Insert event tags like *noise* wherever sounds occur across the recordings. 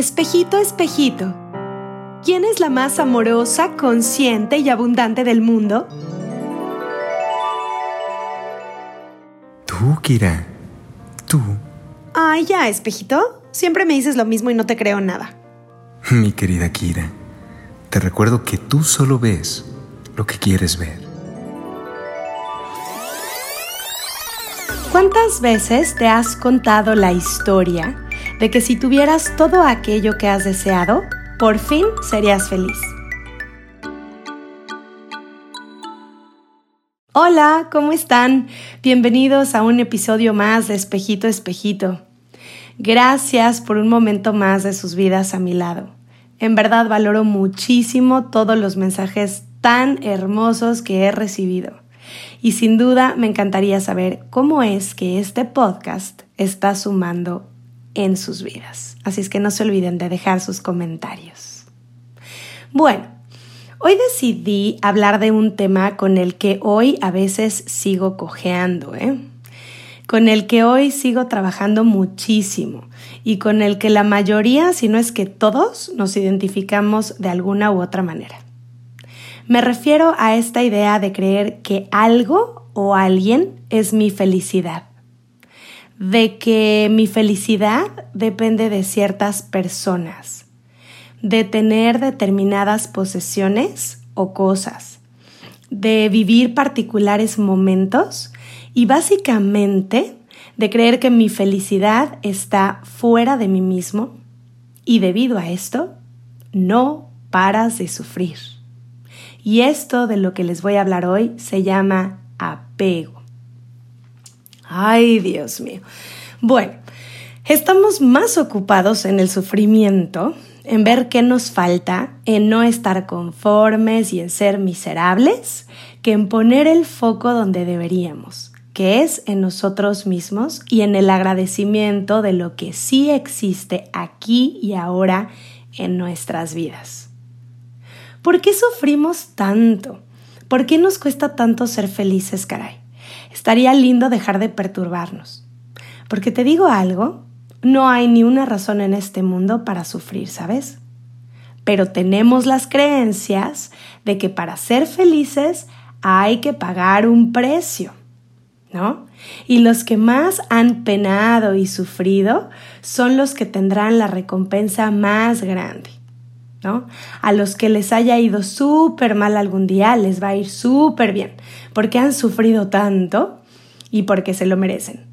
Espejito, espejito, ¿quién es la más amorosa, consciente y abundante del mundo? Tú, Kira. Tú. Ay, ya, espejito. Siempre me dices lo mismo y no te creo nada. Mi querida Kira, te recuerdo que tú solo ves lo que quieres ver. ¿Cuántas veces te has contado la historia de que si tuvieras todo aquello que has deseado, por fin serías feliz. Hola, ¿cómo están? Bienvenidos a un episodio más de Espejito Espejito. Gracias por un momento más de sus vidas a mi lado. En verdad valoro muchísimo todos los mensajes tan hermosos que he recibido. Y sin duda me encantaría saber cómo es que este podcast está sumando en sus vidas. Así es que no se olviden de dejar sus comentarios. Bueno, hoy decidí hablar de un tema con el que hoy a veces sigo cojeando, ¿eh? con el que hoy sigo trabajando muchísimo y con el que la mayoría, si no es que todos, nos identificamos de alguna u otra manera. Me refiero a esta idea de creer que algo o alguien es mi felicidad de que mi felicidad depende de ciertas personas, de tener determinadas posesiones o cosas, de vivir particulares momentos y básicamente de creer que mi felicidad está fuera de mí mismo y debido a esto no paras de sufrir. Y esto de lo que les voy a hablar hoy se llama apego. Ay, Dios mío. Bueno, estamos más ocupados en el sufrimiento, en ver qué nos falta, en no estar conformes y en ser miserables, que en poner el foco donde deberíamos, que es en nosotros mismos y en el agradecimiento de lo que sí existe aquí y ahora en nuestras vidas. ¿Por qué sufrimos tanto? ¿Por qué nos cuesta tanto ser felices, caray? Estaría lindo dejar de perturbarnos. Porque te digo algo, no hay ni una razón en este mundo para sufrir, ¿sabes? Pero tenemos las creencias de que para ser felices hay que pagar un precio, ¿no? Y los que más han penado y sufrido son los que tendrán la recompensa más grande. A los que les haya ido súper mal algún día les va a ir súper bien, porque han sufrido tanto y porque se lo merecen.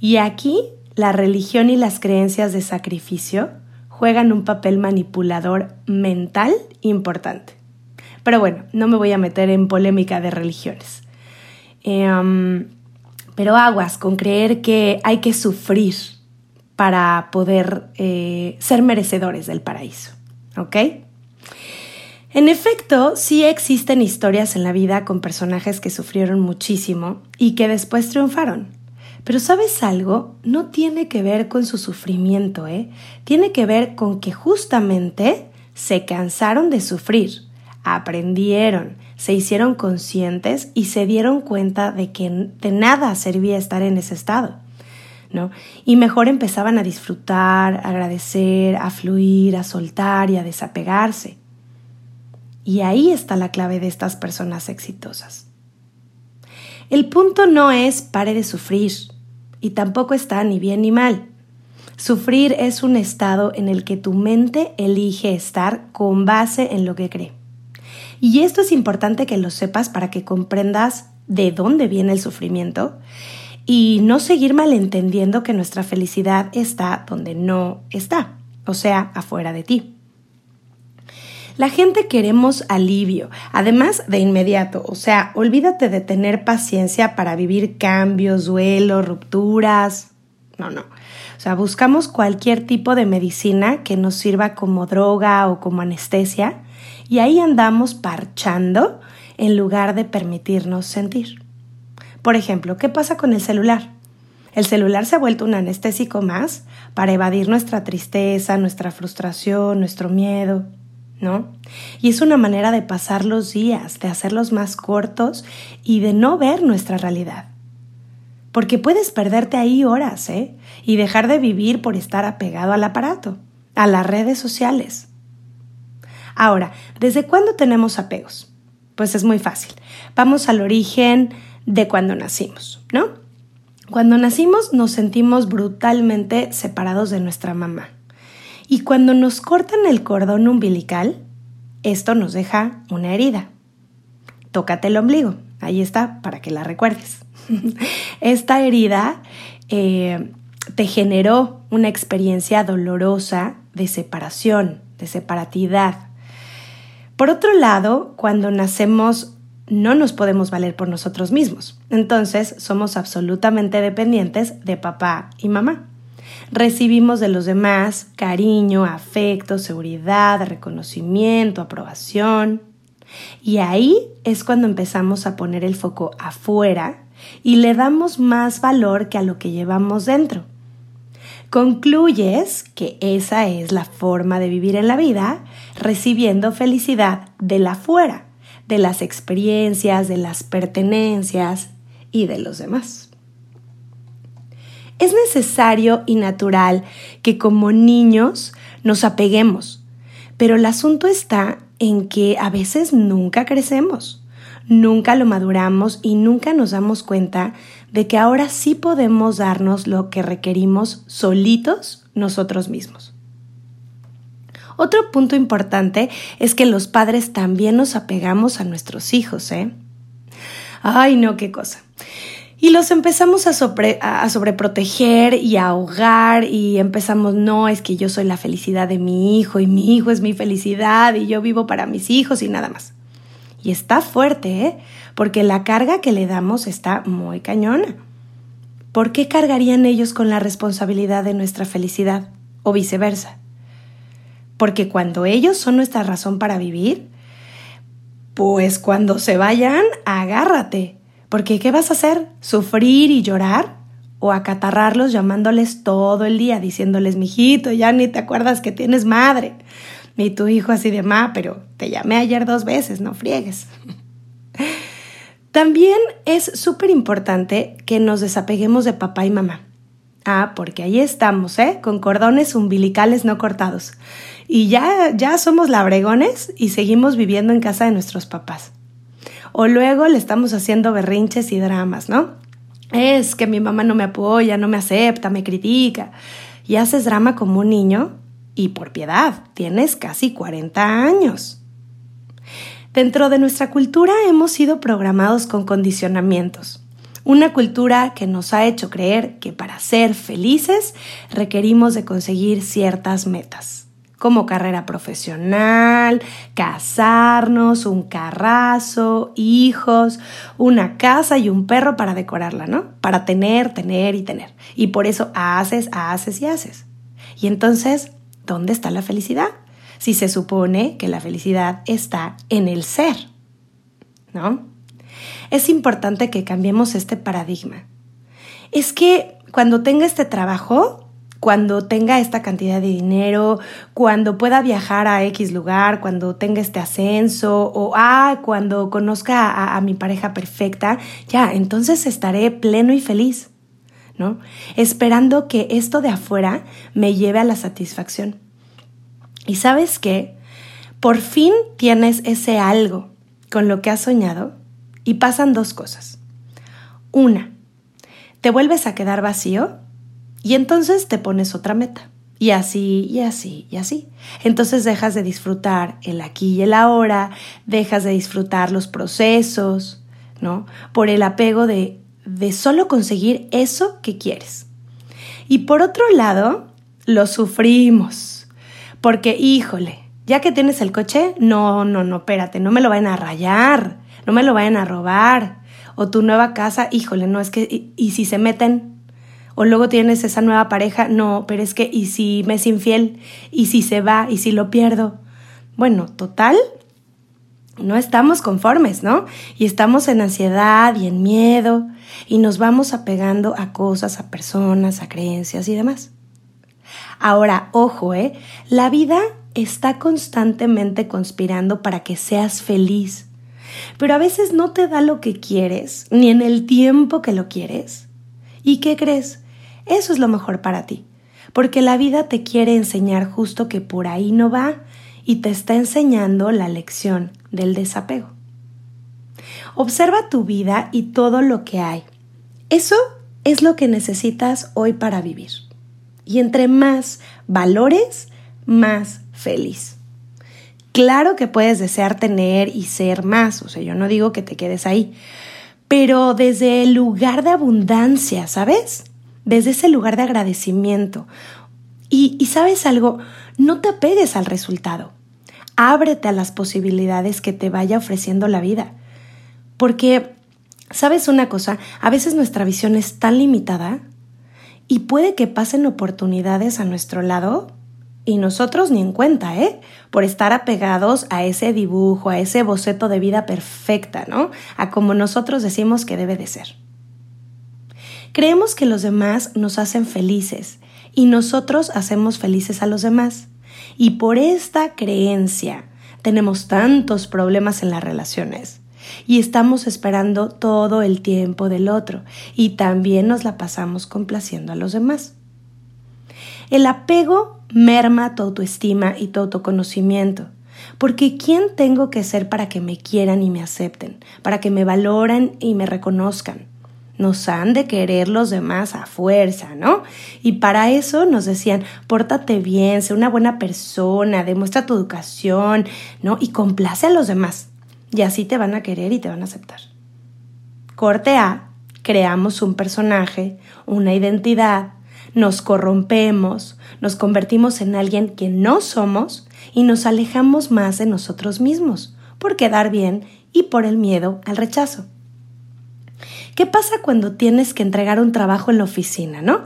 Y aquí la religión y las creencias de sacrificio juegan un papel manipulador mental importante. Pero bueno, no me voy a meter en polémica de religiones. Em, pero aguas con creer que hay que sufrir para poder eh, ser merecedores del paraíso. ¿Ok? En efecto, sí existen historias en la vida con personajes que sufrieron muchísimo y que después triunfaron. Pero sabes algo, no tiene que ver con su sufrimiento, ¿eh? Tiene que ver con que justamente se cansaron de sufrir, aprendieron, se hicieron conscientes y se dieron cuenta de que de nada servía estar en ese estado. Y mejor empezaban a disfrutar, a agradecer, a fluir, a soltar y a desapegarse. Y ahí está la clave de estas personas exitosas. El punto no es pare de sufrir, y tampoco está ni bien ni mal. Sufrir es un estado en el que tu mente elige estar con base en lo que cree. Y esto es importante que lo sepas para que comprendas de dónde viene el sufrimiento y no seguir malentendiendo que nuestra felicidad está donde no está, o sea, afuera de ti. La gente queremos alivio, además de inmediato, o sea, olvídate de tener paciencia para vivir cambios, duelos, rupturas. No, no. O sea, buscamos cualquier tipo de medicina que nos sirva como droga o como anestesia y ahí andamos parchando en lugar de permitirnos sentir. Por ejemplo, ¿qué pasa con el celular? El celular se ha vuelto un anestésico más para evadir nuestra tristeza, nuestra frustración, nuestro miedo, ¿no? Y es una manera de pasar los días, de hacerlos más cortos y de no ver nuestra realidad. Porque puedes perderte ahí horas, ¿eh? Y dejar de vivir por estar apegado al aparato. a las redes sociales. Ahora, ¿desde cuándo tenemos apegos? Pues es muy fácil. Vamos al origen de cuando nacimos, ¿no? Cuando nacimos nos sentimos brutalmente separados de nuestra mamá. Y cuando nos cortan el cordón umbilical, esto nos deja una herida. Tócate el ombligo, ahí está, para que la recuerdes. *laughs* Esta herida eh, te generó una experiencia dolorosa de separación, de separatidad. Por otro lado, cuando nacemos no nos podemos valer por nosotros mismos. Entonces somos absolutamente dependientes de papá y mamá. Recibimos de los demás cariño, afecto, seguridad, reconocimiento, aprobación. Y ahí es cuando empezamos a poner el foco afuera y le damos más valor que a lo que llevamos dentro. Concluyes que esa es la forma de vivir en la vida, recibiendo felicidad de la afuera, de las experiencias, de las pertenencias y de los demás. Es necesario y natural que como niños nos apeguemos, pero el asunto está en que a veces nunca crecemos, nunca lo maduramos y nunca nos damos cuenta de que ahora sí podemos darnos lo que requerimos solitos nosotros mismos. Otro punto importante es que los padres también nos apegamos a nuestros hijos, ¿eh? Ay, no, qué cosa. Y los empezamos a, a, sobreproteger y a ahogar y empezamos, no, es que yo soy la felicidad de mi hijo y mi hijo es mi felicidad y yo vivo para mis hijos y nada más. Y está fuerte, ¿eh? Porque la carga que le damos está muy cañona. ¿Por qué cargarían ellos con la responsabilidad de nuestra felicidad? O viceversa. Porque cuando ellos son nuestra razón para vivir, pues cuando se vayan, agárrate. Porque ¿qué vas a hacer? ¿Sufrir y llorar? ¿O acatarrarlos llamándoles todo el día, diciéndoles, mijito, ya ni te acuerdas que tienes madre? Ni tu hijo así de ma, pero te llamé ayer dos veces, no friegues. *laughs* También es súper importante que nos desapeguemos de papá y mamá. Ah, porque ahí estamos, ¿eh? Con cordones umbilicales no cortados. Y ya, ya somos labregones y seguimos viviendo en casa de nuestros papás. O luego le estamos haciendo berrinches y dramas, ¿no? Es que mi mamá no me apoya, no me acepta, me critica. Y haces drama como un niño y por piedad, tienes casi 40 años. Dentro de nuestra cultura hemos sido programados con condicionamientos. Una cultura que nos ha hecho creer que para ser felices requerimos de conseguir ciertas metas, como carrera profesional, casarnos, un carrazo, hijos, una casa y un perro para decorarla, ¿no? Para tener, tener y tener. Y por eso haces, haces y haces. Y entonces, ¿dónde está la felicidad? Si se supone que la felicidad está en el ser, ¿no? Es importante que cambiemos este paradigma. Es que cuando tenga este trabajo, cuando tenga esta cantidad de dinero, cuando pueda viajar a X lugar, cuando tenga este ascenso o ah, cuando conozca a, mi pareja perfecta, ya, entonces estaré pleno y feliz, ¿no? Esperando que esto de afuera me lleve a la satisfacción. Y sabes qué? Por fin tienes ese algo con lo que has soñado y pasan dos cosas. Una, te vuelves a quedar vacío y entonces te pones otra meta. Y así, y así, y así. Entonces dejas de disfrutar el aquí y el ahora, dejas de disfrutar los procesos, ¿no? Por el apego de, de solo conseguir eso que quieres. Y por otro lado, lo sufrimos. Porque, híjole, ya que tienes el coche, no, no, no, espérate, no me lo vayan a rayar no me lo vayan a robar. O tu nueva casa, híjole, no, es que, ¿y, si se meten? O luego tienes esa nueva pareja, no, pero es que, ¿y si me es infiel? ¿Y si se va? ¿Y si lo pierdo? Bueno, total, no estamos conformes, ¿no? Y estamos en ansiedad y en miedo y nos vamos apegando a cosas, a personas, a creencias y demás. Ahora, ojo, ¿eh? La vida está constantemente conspirando para que seas feliz pero a veces no te da lo que quieres, ni en el tiempo que lo quieres. ¿Y qué crees? Eso es lo mejor para ti, porque la vida te quiere enseñar justo que por ahí no va y te está enseñando la lección del desapego. Observa tu vida y todo lo que hay. Eso es lo que necesitas hoy para vivir. Y entre más valores, más feliz. Claro que puedes desear tener y ser más, o sea, yo no digo que te quedes ahí, pero desde el lugar de abundancia, ¿sabes? Desde ese lugar de agradecimiento. Y, y sabes algo, no te apegues al resultado. Ábrete a las posibilidades que te vaya ofreciendo la vida. Porque, ¿sabes una cosa? A veces nuestra visión es tan limitada y puede que pasen oportunidades a nuestro lado y nosotros ni en cuenta, ¿eh? Por estar apegados a ese dibujo, a ese boceto de vida perfecta, ¿no? A como nosotros decimos que debe de ser. Creemos que los demás nos hacen felices y nosotros hacemos felices a los demás. Y por esta creencia tenemos tantos problemas en las relaciones y estamos esperando todo el tiempo del otro y también nos la pasamos complaciendo a los demás. El apego merma tu autoestima y tu autoconocimiento. Porque ¿quién tengo que ser para que me quieran y me acepten? Para que me valoran y me reconozcan. Nos han de querer los demás a fuerza, ¿no? Y para eso nos decían, pórtate bien, sé una buena persona, demuestra tu educación, ¿no? Y complace a los demás. Y así te van a querer y te van a aceptar. Corte A, creamos un personaje, una identidad, nos corrompemos, nos convertimos en alguien que no somos y nos alejamos más de nosotros mismos por quedar bien y por el miedo al rechazo. ¿Qué pasa cuando tienes que entregar un trabajo en la oficina, no?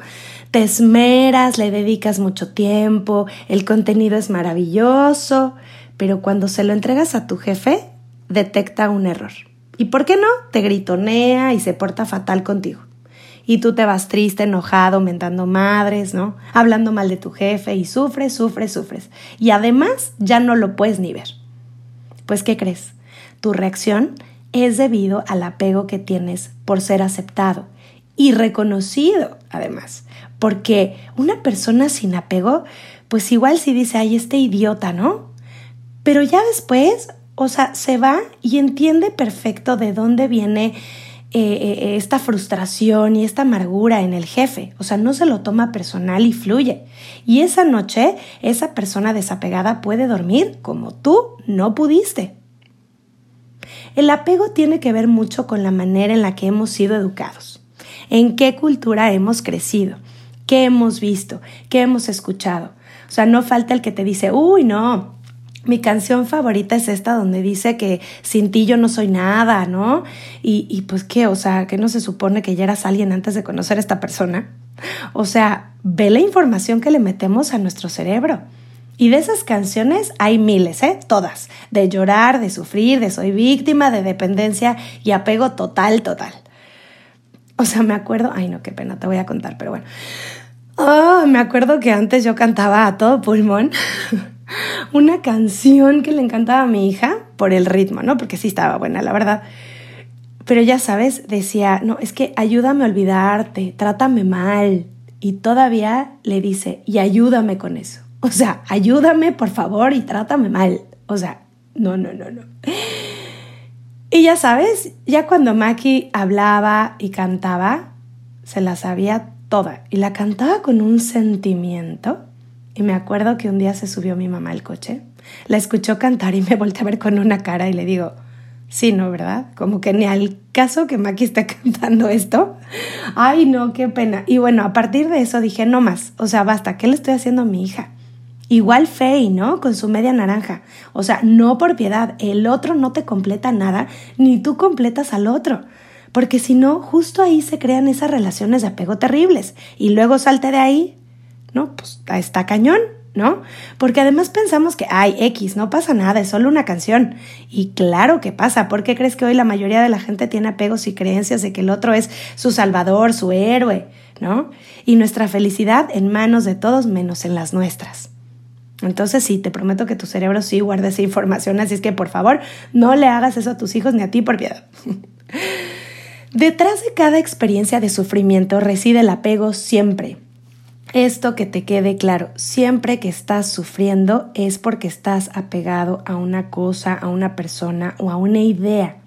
Te esmeras, le dedicas mucho tiempo, el contenido es maravilloso, pero cuando se lo entregas a tu jefe, detecta un error. ¿Y por qué no? Te gritonea y se porta fatal contigo. Y tú te vas triste, enojado, mentando madres, ¿no? Hablando mal de tu jefe y sufres, sufres, sufres. Y además ya no lo puedes ni ver. Pues, ¿qué crees? Tu reacción es debido al apego que tienes por ser aceptado y reconocido, además. Porque una persona sin apego, pues igual si dice, ay, este idiota, ¿no? Pero ya después o sea, se va y entiende perfecto de dónde viene eh, eh, esta frustración y esta amargura en el jefe. O sea, no se lo toma personal y fluye. Y esa noche, esa persona desapegada puede dormir como tú no pudiste. El apego tiene que ver mucho con la manera en la que hemos sido educados, en qué cultura hemos crecido, qué hemos visto, qué hemos escuchado. O sea, no falta el que te dice, uy, no, mi canción favorita es esta donde dice que sin ti yo no soy nada, ¿no? Y, y pues qué, o sea, que no se supone que ya eras alguien antes de conocer a esta persona. O sea, ve la información que le metemos a nuestro cerebro. Y de esas canciones hay miles, ¿eh? Todas. De llorar, de sufrir, de soy víctima, de dependencia y apego total, total. O sea, me acuerdo, ay no, qué pena, te voy a contar, pero bueno. Oh, me acuerdo que antes yo cantaba a todo pulmón *laughs* una canción que le encantaba a mi hija por el ritmo, ¿no? Porque sí estaba buena, la verdad. Pero ya sabes, decía, no, es que ayúdame a olvidarte, trátame mal. Y todavía le dice, y ayúdame con eso. O sea, ayúdame por favor y trátame mal. O sea, no, no, no, no. Y ya sabes, ya cuando Maki hablaba y cantaba, se la sabía toda. Y la cantaba con un sentimiento y me acuerdo que un día se subió mi mamá al coche, la escuchó cantar y me volteé a ver con una cara y le digo, sí, ¿no, verdad? Como que ni al caso que Maki esté *laughs* cantando esto. Ay, no, qué pena. Y bueno, a partir de eso dije, no más, o sea, basta, ¿qué le estoy haciendo a mi hija? Igual Faye, ¿no? Con su media naranja. O sea, no por piedad, el otro no te completa nada, ni tú completas al otro. Porque si no, justo ahí se crean esas relaciones de apego terribles. Y luego salte de ahí ¿no? Pues está cañón, ¿no? Porque además pensamos que, ay, X, no pasa nada, es solo una canción. Y claro que pasa, ¿por qué crees que hoy la mayoría de la gente tiene apegos y creencias de que el otro es su salvador, su héroe, ¿no? Y nuestra felicidad en manos de todos menos en las nuestras. Entonces sí, te prometo que tu cerebro sí guarda esa información, así es que por favor no le hagas eso a tus hijos ni a ti por piedad. *laughs* Detrás de cada experiencia de sufrimiento reside el apego siempre, Esto que te quede claro, siempre que estás sufriendo es porque estás apegado a una cosa, a una persona o a una idea.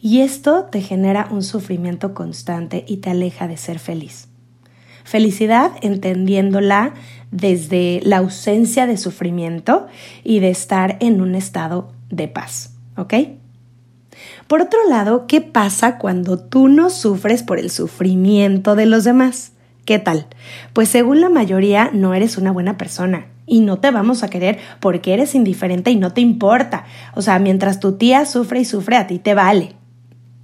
Y esto te genera un sufrimiento constante y te aleja de ser feliz. Felicidad entendiéndola desde la ausencia de sufrimiento y de estar en un estado de paz. ¿Ok? Por otro lado, ¿qué pasa cuando tú no sufres por el sufrimiento de los demás? ¿Qué tal? Pues según la mayoría no eres una buena persona y no te vamos a querer porque eres indiferente y no te importa. O sea, mientras tu tía sufre y sufre, a ti te vale.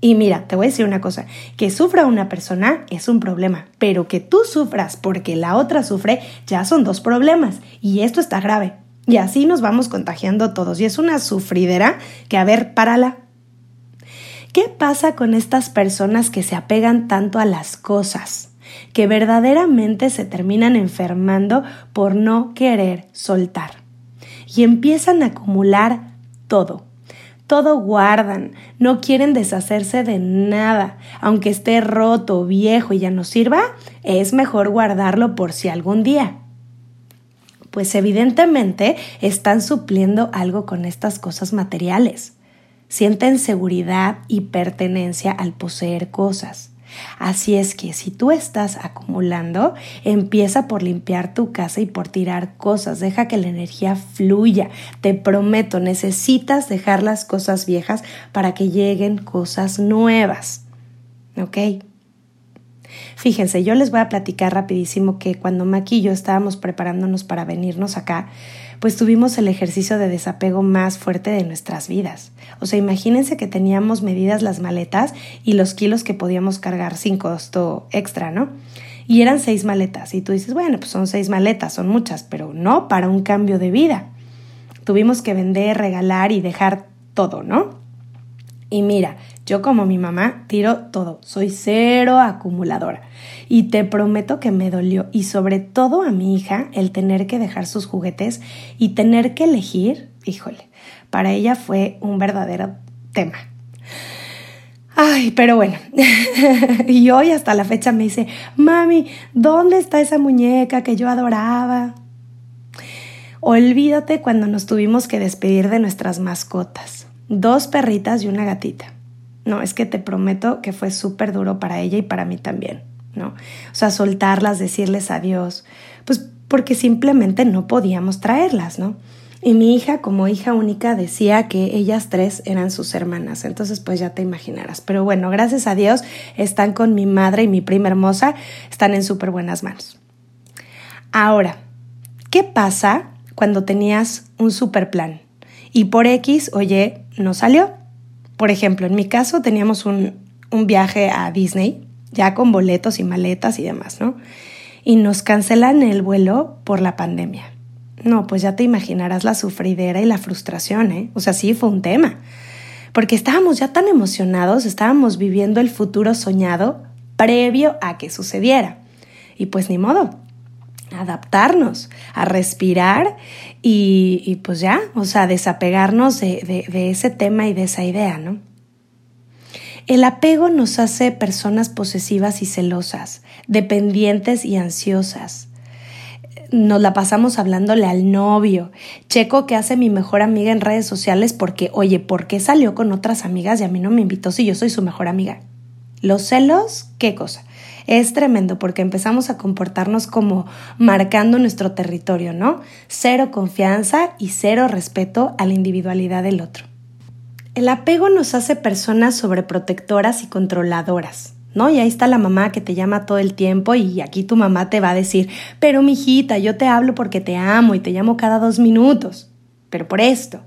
Y mira, te voy a decir una cosa, que sufra una persona es un problema, pero que tú sufras porque la otra sufre ya son dos problemas y esto está grave. Y así nos vamos contagiando todos y es una sufridera que, a ver, párala. ¿Qué pasa con estas personas que se apegan tanto a las cosas? Que verdaderamente se terminan enfermando por no querer soltar. Y empiezan a acumular todo todo guardan, no quieren deshacerse de nada, aunque esté roto, viejo y ya no sirva, es mejor guardarlo por si algún día. Pues evidentemente están supliendo algo con estas cosas materiales. Sienten seguridad y pertenencia al poseer cosas. Así es que si tú estás acumulando, empieza por limpiar tu casa y por tirar cosas. Deja que la energía fluya. Te prometo, necesitas dejar las cosas viejas para que lleguen cosas nuevas. ¿Ok? Fíjense, yo les voy a platicar rapidísimo que cuando Maki y yo estábamos preparándonos para venirnos acá, pues tuvimos el ejercicio de desapego más fuerte de nuestras vidas. O sea, imagínense que teníamos medidas las maletas y los kilos que podíamos cargar sin costo extra, ¿no? Y eran seis maletas. Y tú dices, bueno, pues son seis maletas, son muchas, pero no para un cambio de vida. Tuvimos que vender, regalar y dejar todo, ¿no? Y mira, yo como mi mamá tiro todo, soy cero acumuladora. Y te prometo que me dolió, y sobre todo a mi hija, el tener que dejar sus juguetes y tener que elegir, híjole, para ella fue un verdadero tema. Ay, pero bueno, *laughs* y hoy hasta la fecha me dice, mami, ¿dónde está esa muñeca que yo adoraba? Olvídate cuando nos tuvimos que despedir de nuestras mascotas, dos perritas y una gatita. No, es que te prometo que fue súper duro para ella y para mí también, ¿no? O sea, soltarlas, decirles adiós, pues porque simplemente no podíamos traerlas, ¿no? Y mi hija, como hija única, decía que ellas tres eran sus hermanas. Entonces, pues ya te imaginarás. Pero bueno, gracias a Dios están con mi madre y mi prima hermosa. Están en súper buenas manos. Ahora, ¿qué pasa cuando tenías un super plan? Y por X, oye, no salió. Por ejemplo, en mi caso teníamos un, viaje a Disney, ya con boletos y maletas y demás, ¿no? Y nos cancelan el vuelo por la pandemia. No, pues ya te imaginarás la sufridera y la frustración, ¿eh? O sea, sí fue un tema. Porque estábamos ya tan emocionados, estábamos viviendo el futuro soñado previo a que sucediera. Y pues ni modo, adaptarnos, a respirar y, pues ya, o sea, desapegarnos de, de ese tema y de esa idea, ¿no? El apego nos hace personas posesivas y celosas, dependientes y ansiosas. Nos la pasamos hablándole al novio. Checo que hace mi mejor amiga en redes sociales porque, oye, ¿por qué salió con otras amigas y a mí no me invitó si yo soy su mejor amiga? Los celos, ¿qué cosa? Es tremendo porque empezamos a comportarnos como marcando nuestro territorio, ¿no? Cero confianza y cero respeto a la individualidad del otro. El apego nos hace personas sobreprotectoras y controladoras. ¿No? Y ahí está la mamá que te llama todo el tiempo y aquí tu mamá te va a decir, pero mijita, yo te hablo porque te amo y te llamo cada dos minutos, pero por esto.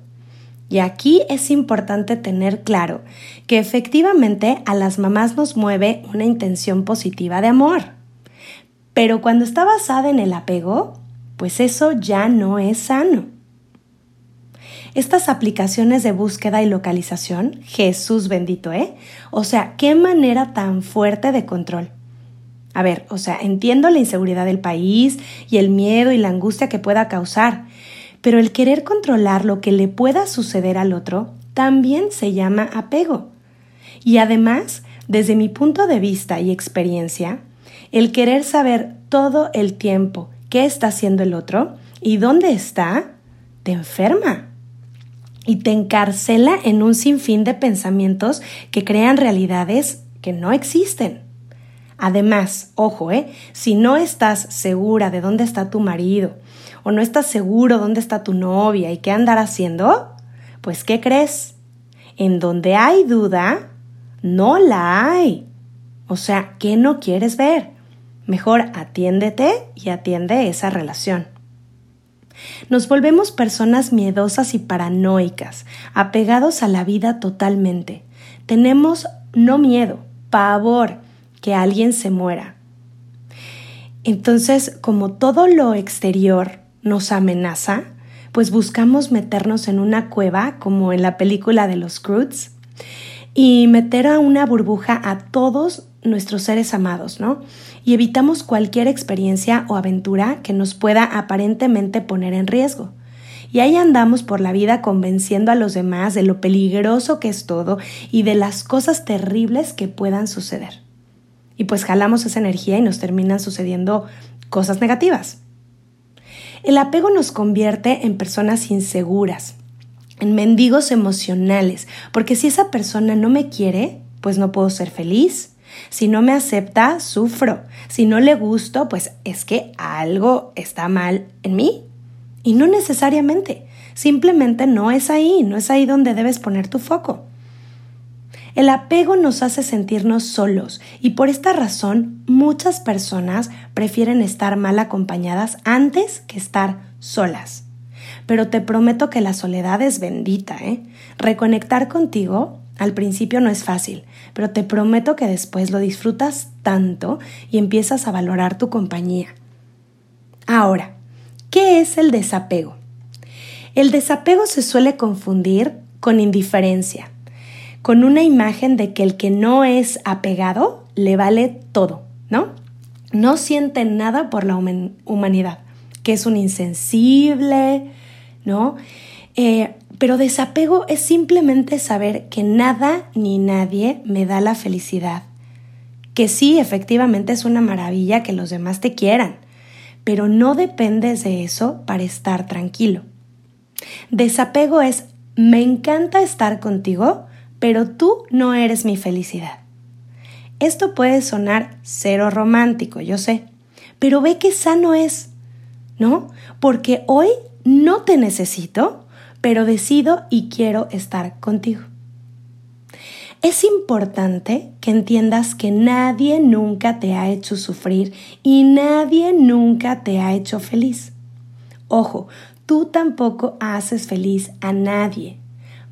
Y aquí es importante tener claro que efectivamente a las mamás nos mueve una intención positiva de amor. Pero cuando está basada en el apego, pues eso ya no es sano. Estas aplicaciones de búsqueda y localización, Jesús bendito, ¿eh? O sea, qué manera tan fuerte de control. A ver, o sea, entiendo la inseguridad del país y el miedo y la angustia que pueda causar, pero el querer controlar lo que le pueda suceder al otro también se llama apego. Y además, desde mi punto de vista y experiencia, el querer saber todo el tiempo qué está haciendo el otro y dónde está, te enferma y te encarcela en un sinfín de pensamientos que crean realidades que no existen. Además, ojo, ¿eh? si no estás segura de dónde está tu marido o no estás seguro dónde está tu novia y qué andar haciendo, pues ¿qué crees? En donde hay duda, no la hay. O sea, ¿qué no quieres ver? Mejor atiéndete y atiende esa relación. Nos volvemos personas miedosas y paranoicas, apegados a la vida totalmente. Tenemos no miedo, pavor que alguien se muera. Entonces, como todo lo exterior nos amenaza, pues buscamos meternos en una cueva, como en la película de los Croods, y meter a una burbuja a todos nuestros seres amados, ¿no? Y evitamos cualquier experiencia o aventura que nos pueda aparentemente poner en riesgo. Y ahí andamos por la vida convenciendo a los demás de lo peligroso que es todo y de las cosas terribles que puedan suceder. Y pues jalamos esa energía y nos terminan sucediendo cosas negativas. El apego nos convierte en personas inseguras, en mendigos emocionales, porque si esa persona no me quiere, pues no puedo ser feliz. Si no me acepta, sufro. Si no le gusto, pues es que algo está mal en mí. Y no necesariamente, simplemente no es ahí, no es ahí donde debes poner tu foco. El apego nos hace sentirnos solos y por esta razón muchas personas prefieren estar mal acompañadas antes que estar solas pero te prometo que la soledad es bendita, ¿eh? Reconectar contigo al principio no es fácil, pero te prometo que después lo disfrutas tanto y empiezas a valorar tu compañía. Ahora, ¿qué es el desapego? El desapego se suele confundir con indiferencia, con una imagen de que el que no es apegado le vale todo, ¿no? No siente nada por la humanidad, que es un insensible, ¿no? Eh, pero desapego es simplemente saber que nada ni nadie me da la felicidad. Que sí, efectivamente es una maravilla que los demás te quieran, pero no dependes de eso para estar tranquilo. Desapego es me encanta estar contigo, pero tú no eres mi felicidad. Esto puede sonar cero romántico, yo sé, pero ve qué sano es, ¿no? Porque hoy no te necesito, pero decido y quiero estar contigo. Es importante que entiendas que nadie nunca te ha hecho sufrir y nadie nunca te ha hecho feliz. Ojo, tú tampoco haces feliz a nadie.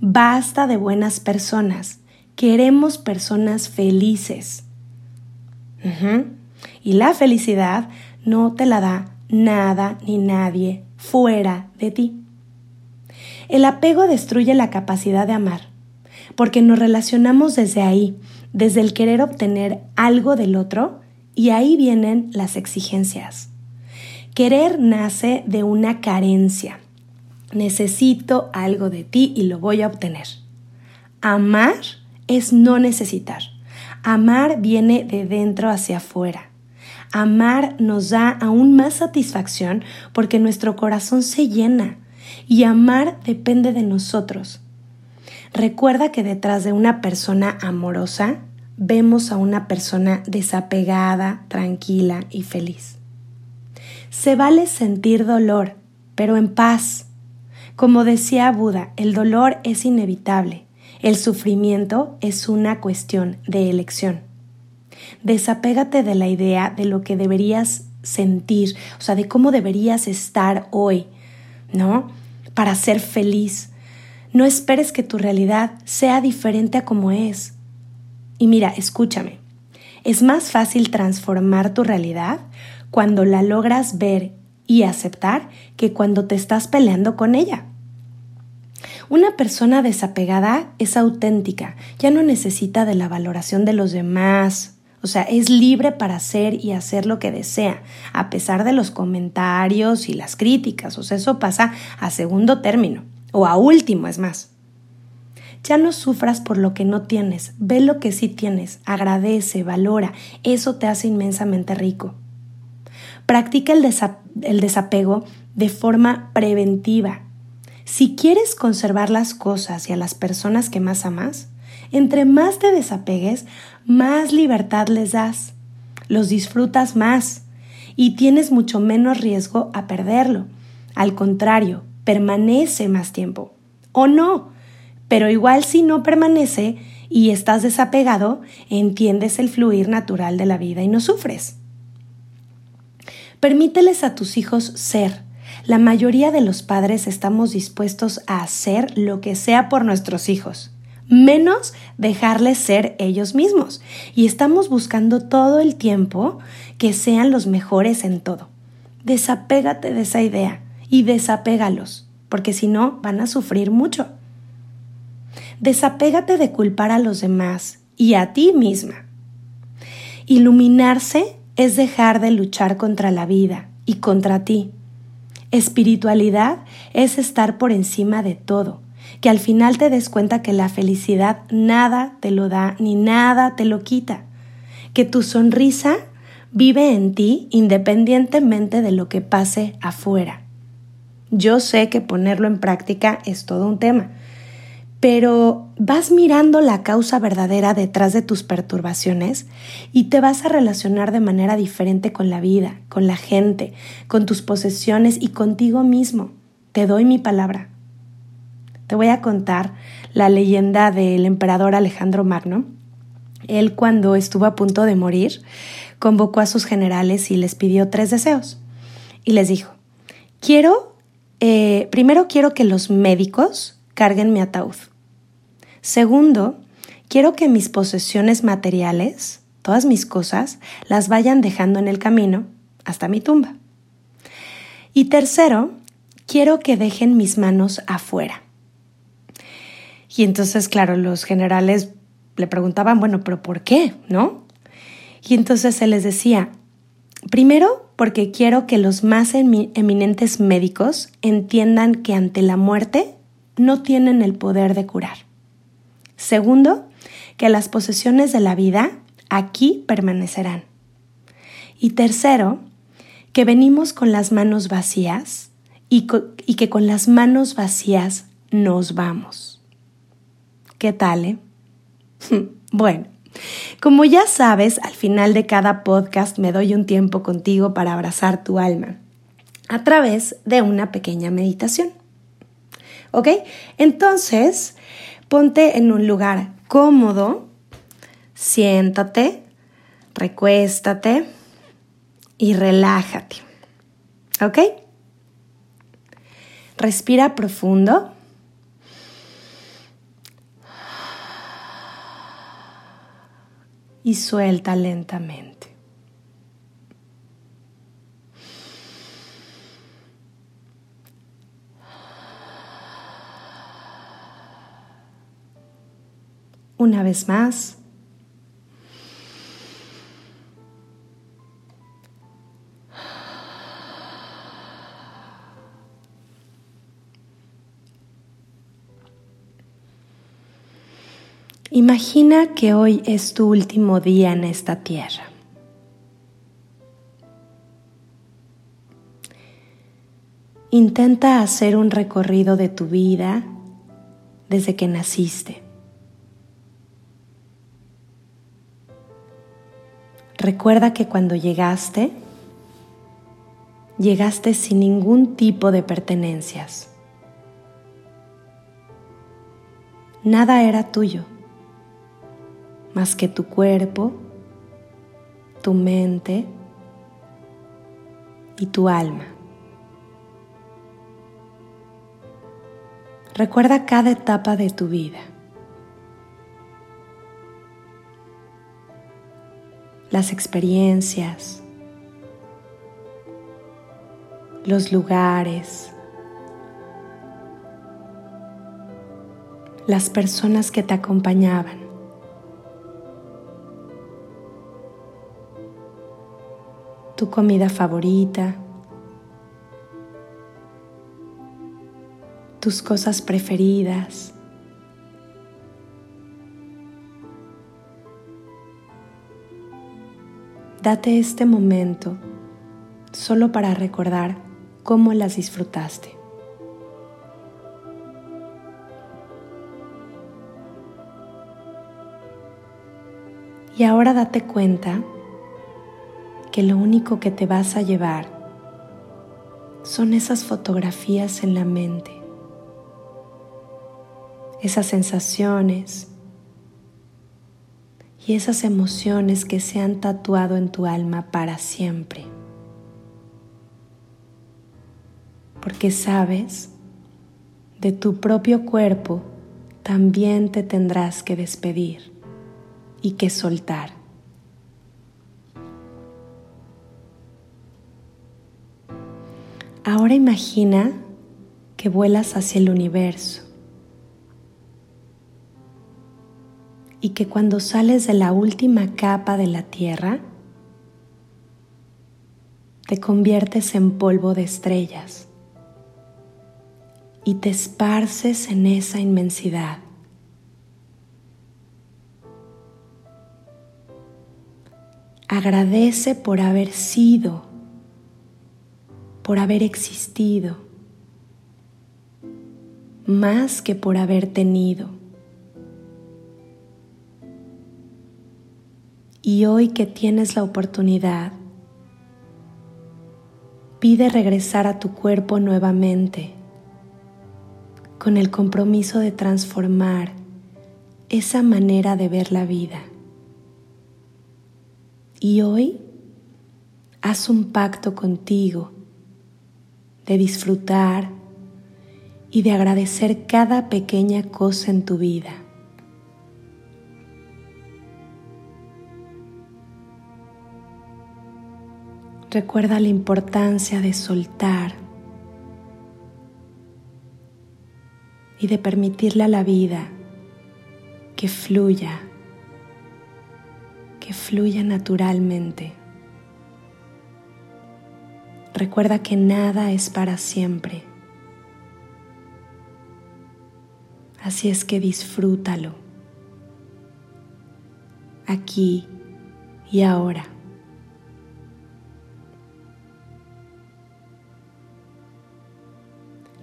Basta de buenas personas. Queremos personas felices. Y la felicidad no te la da nada ni nadie fuera de ti. El apego destruye la capacidad de amar, porque nos relacionamos desde ahí, desde el querer obtener algo del otro, y ahí vienen las exigencias. Querer nace de una carencia. Necesito algo de ti y lo voy a obtener. Amar es no necesitar. Amar viene de dentro hacia afuera. Amar nos da aún más satisfacción porque nuestro corazón se llena y amar depende de nosotros. Recuerda que detrás de una persona amorosa vemos a una persona desapegada, tranquila y feliz. Se vale sentir dolor, pero en paz. Como decía Buda, el dolor es inevitable, el sufrimiento es una cuestión de elección desapégate de la idea de lo que deberías sentir, o sea, de cómo deberías estar hoy, ¿no? Para ser feliz. No esperes que tu realidad sea diferente a como es. Y mira, escúchame, es más fácil transformar tu realidad cuando la logras ver y aceptar que cuando te estás peleando con ella. Una persona desapegada es auténtica, ya no necesita de la valoración de los demás o sea, es libre para hacer y hacer lo que desea, a pesar de los comentarios y las críticas. O sea, eso pasa a segundo término, o a último, es más. Ya no sufras por lo que no tienes, ve lo que sí tienes, agradece, valora, eso te hace inmensamente rico. Practica el, el desapego de forma preventiva. Si quieres conservar las cosas y a las personas que más amas, entre más te desapegues, más libertad les das, los disfrutas más y tienes mucho menos riesgo a perderlo. Al contrario, permanece más tiempo. O no, pero igual si no permanece y estás desapegado, entiendes el fluir natural de la vida y no sufres. Permíteles a tus hijos ser. La mayoría de los padres estamos dispuestos a hacer lo que sea por nuestros hijos menos dejarles ser ellos mismos. Y estamos buscando todo el tiempo que sean los mejores en todo. Desapégate de esa idea y desapégalos, porque si no van a sufrir mucho. Desapégate de culpar a los demás y a ti misma. Iluminarse es dejar de luchar contra la vida y contra ti. Espiritualidad es estar por encima de todo que al final te des cuenta que la felicidad nada te lo da ni nada te lo quita, que tu sonrisa vive en ti independientemente de lo que pase afuera. Yo sé que ponerlo en práctica es todo un tema, pero vas mirando la causa verdadera detrás de tus perturbaciones y te vas a relacionar de manera diferente con la vida, con la gente, con tus posesiones y contigo mismo. Te doy mi palabra. Te voy a contar la leyenda del emperador Alejandro Magno. Él cuando estuvo a punto de morir, convocó a sus generales y les pidió tres deseos. Y les dijo, quiero, eh, primero quiero que los médicos carguen mi ataúd. Segundo, quiero que mis posesiones materiales, todas mis cosas, las vayan dejando en el camino hasta mi tumba. Y tercero, quiero que dejen mis manos afuera. Y entonces, claro, los generales le preguntaban, bueno, pero ¿por qué? ¿No? Y entonces él les decía, primero, porque quiero que los más eminentes médicos entiendan que ante la muerte no tienen el poder de curar. Segundo, que las posesiones de la vida aquí permanecerán. Y tercero, que venimos con las manos vacías y, que con las manos vacías nos vamos. ¿Qué tal? Eh? *laughs* bueno, como ya sabes, al final de cada podcast me doy un tiempo contigo para abrazar tu alma a través de una pequeña meditación. ¿Ok? Entonces, ponte en un lugar cómodo, siéntate, recuéstate y relájate. ¿Ok? Respira profundo. y suelta lentamente. Una vez más. Imagina que hoy es tu último día en esta tierra. Intenta hacer un recorrido de tu vida desde que naciste. Recuerda que cuando llegaste, llegaste sin ningún tipo de pertenencias. Nada era tuyo más que tu cuerpo, tu mente y tu alma. Recuerda cada etapa de tu vida. Las experiencias, los lugares, las personas que te acompañaban. tu comida favorita, tus cosas preferidas. Date este momento solo para recordar cómo las disfrutaste. Y ahora date cuenta que lo único que te vas a llevar son esas fotografías en la mente, esas sensaciones y esas emociones que se han tatuado en tu alma para siempre. Porque sabes, de tu propio cuerpo también te tendrás que despedir y que soltar. Ahora imagina que vuelas hacia el universo y que cuando sales de la última capa de la Tierra, te conviertes en polvo de estrellas y te esparces en esa inmensidad. Agradece por haber sido, por haber existido, más que por haber tenido. Y hoy que tienes la oportunidad, pide regresar a tu cuerpo nuevamente con el compromiso de transformar esa manera de ver la vida. Y hoy haz un pacto contigo de disfrutar y de agradecer cada pequeña cosa en tu vida. Recuerda la importancia de soltar y de permitirle a la vida que fluya que fluya naturalmente. Recuerda que nada es para siempre. Así es que disfrútalo. Aquí y ahora.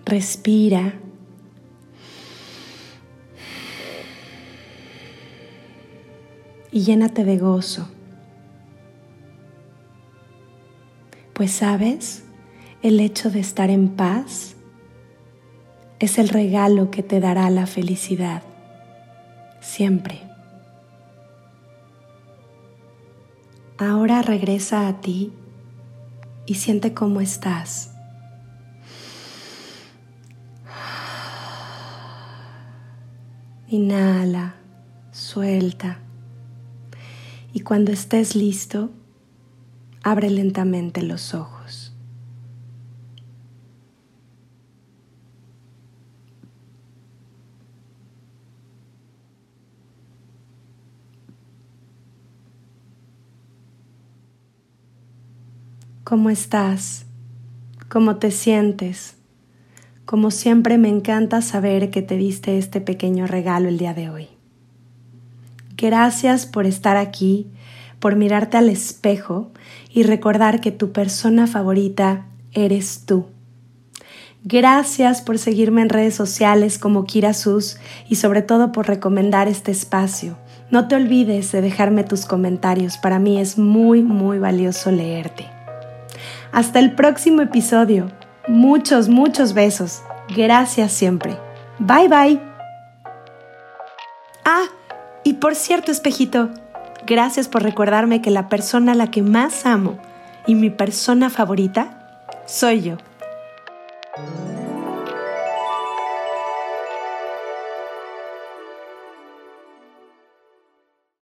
Respira y llénate de gozo. Pues sabes, el hecho de estar en paz es el regalo que te dará la felicidad, siempre. Ahora regresa a ti y siente cómo estás. Inhala, suelta y cuando estés listo, abre lentamente los ojos. ¿Cómo estás? ¿Cómo te sientes? Como siempre me encanta saber que te diste este pequeño regalo el día de hoy. Gracias por estar aquí, por mirarte al espejo y recordar que tu persona favorita eres tú. Gracias por seguirme en redes sociales como Kira Sus y sobre todo por recomendar este espacio. No te olvides de dejarme tus comentarios, para mí es muy, muy valioso leerte. Hasta el próximo episodio. Muchos, muchos besos. Gracias siempre. Bye bye. Ah, y por cierto, espejito, gracias por recordarme que la persona a la que más amo y mi persona favorita soy yo.